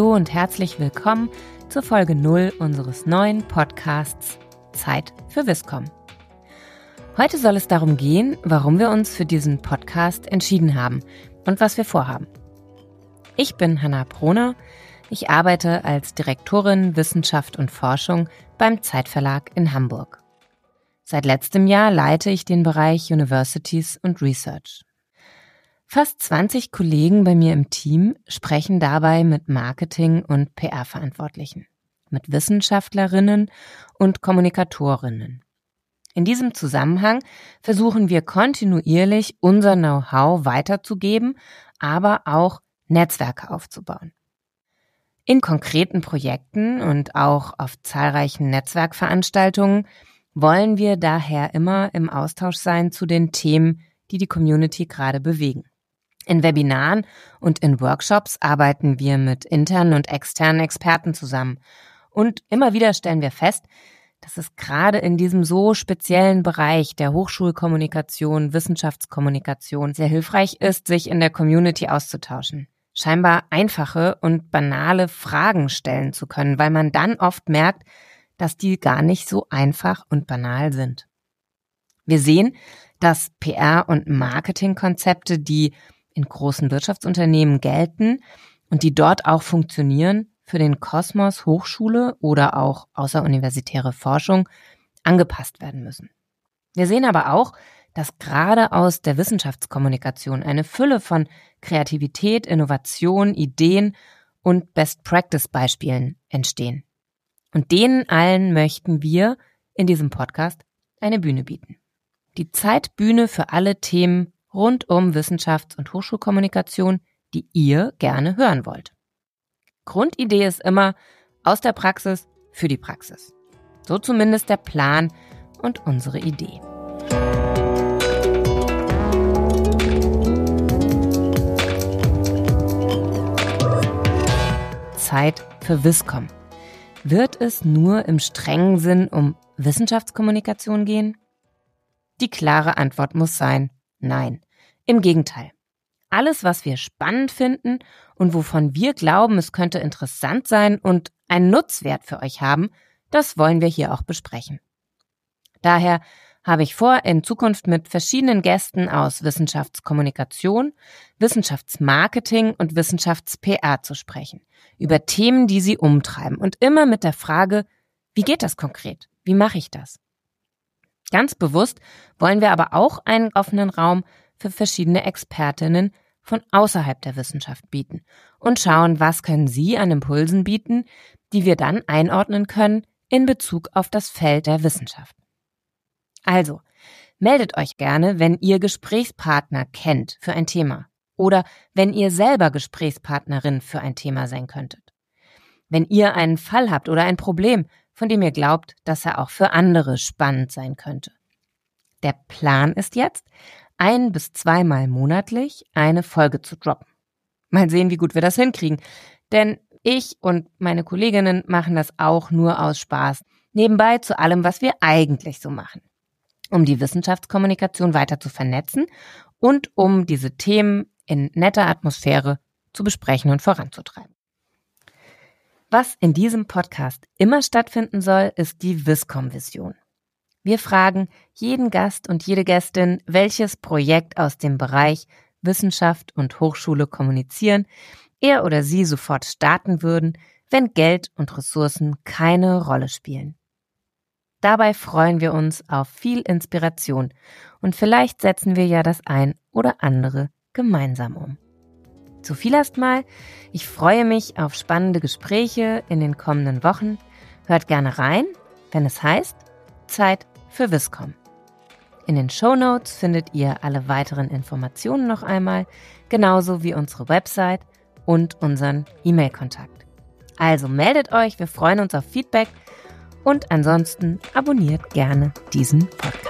Hallo und herzlich willkommen zur Folge 0 unseres neuen Podcasts Zeit für Wiscom. Heute soll es darum gehen, warum wir uns für diesen Podcast entschieden haben und was wir vorhaben. Ich bin Hanna Proner. Ich arbeite als Direktorin Wissenschaft und Forschung beim Zeitverlag in Hamburg. Seit letztem Jahr leite ich den Bereich Universities und Research. Fast 20 Kollegen bei mir im Team sprechen dabei mit Marketing- und PR-Verantwortlichen, mit Wissenschaftlerinnen und Kommunikatorinnen. In diesem Zusammenhang versuchen wir kontinuierlich unser Know-how weiterzugeben, aber auch Netzwerke aufzubauen. In konkreten Projekten und auch auf zahlreichen Netzwerkveranstaltungen wollen wir daher immer im Austausch sein zu den Themen, die die Community gerade bewegen. In Webinaren und in Workshops arbeiten wir mit internen und externen Experten zusammen. Und immer wieder stellen wir fest, dass es gerade in diesem so speziellen Bereich der Hochschulkommunikation, Wissenschaftskommunikation sehr hilfreich ist, sich in der Community auszutauschen. Scheinbar einfache und banale Fragen stellen zu können, weil man dann oft merkt, dass die gar nicht so einfach und banal sind. Wir sehen, dass PR- und Marketingkonzepte, die in großen Wirtschaftsunternehmen gelten und die dort auch funktionieren, für den Kosmos Hochschule oder auch außeruniversitäre Forschung angepasst werden müssen. Wir sehen aber auch, dass gerade aus der Wissenschaftskommunikation eine Fülle von Kreativität, Innovation, Ideen und Best-Practice-Beispielen entstehen. Und denen allen möchten wir in diesem Podcast eine Bühne bieten. Die Zeitbühne für alle Themen rund um Wissenschafts- und Hochschulkommunikation, die ihr gerne hören wollt. Grundidee ist immer aus der Praxis für die Praxis. So zumindest der Plan und unsere Idee. Zeit für Wiscom. Wird es nur im strengen Sinn um Wissenschaftskommunikation gehen? Die klare Antwort muss sein, Nein, im Gegenteil. Alles, was wir spannend finden und wovon wir glauben, es könnte interessant sein und einen Nutzwert für euch haben, das wollen wir hier auch besprechen. Daher habe ich vor, in Zukunft mit verschiedenen Gästen aus Wissenschaftskommunikation, Wissenschaftsmarketing und Wissenschafts-PR zu sprechen, über Themen, die sie umtreiben und immer mit der Frage, wie geht das konkret? Wie mache ich das? Ganz bewusst wollen wir aber auch einen offenen Raum für verschiedene Expertinnen von außerhalb der Wissenschaft bieten und schauen, was können Sie an Impulsen bieten, die wir dann einordnen können in Bezug auf das Feld der Wissenschaft. Also, meldet euch gerne, wenn ihr Gesprächspartner kennt für ein Thema oder wenn ihr selber Gesprächspartnerin für ein Thema sein könntet. Wenn ihr einen Fall habt oder ein Problem, von dem ihr glaubt, dass er auch für andere spannend sein könnte. Der Plan ist jetzt, ein bis zweimal monatlich eine Folge zu droppen. Mal sehen, wie gut wir das hinkriegen. Denn ich und meine Kolleginnen machen das auch nur aus Spaß. Nebenbei zu allem, was wir eigentlich so machen. Um die Wissenschaftskommunikation weiter zu vernetzen und um diese Themen in netter Atmosphäre zu besprechen und voranzutreiben. Was in diesem Podcast immer stattfinden soll, ist die Wiscom-Vision. Wir fragen jeden Gast und jede Gästin, welches Projekt aus dem Bereich Wissenschaft und Hochschule kommunizieren er oder sie sofort starten würden, wenn Geld und Ressourcen keine Rolle spielen. Dabei freuen wir uns auf viel Inspiration und vielleicht setzen wir ja das ein oder andere gemeinsam um. Zu viel erstmal. Ich freue mich auf spannende Gespräche in den kommenden Wochen. Hört gerne rein, wenn es heißt Zeit für Wiscom. In den Show Notes findet ihr alle weiteren Informationen noch einmal, genauso wie unsere Website und unseren E-Mail-Kontakt. Also meldet euch, wir freuen uns auf Feedback und ansonsten abonniert gerne diesen Podcast.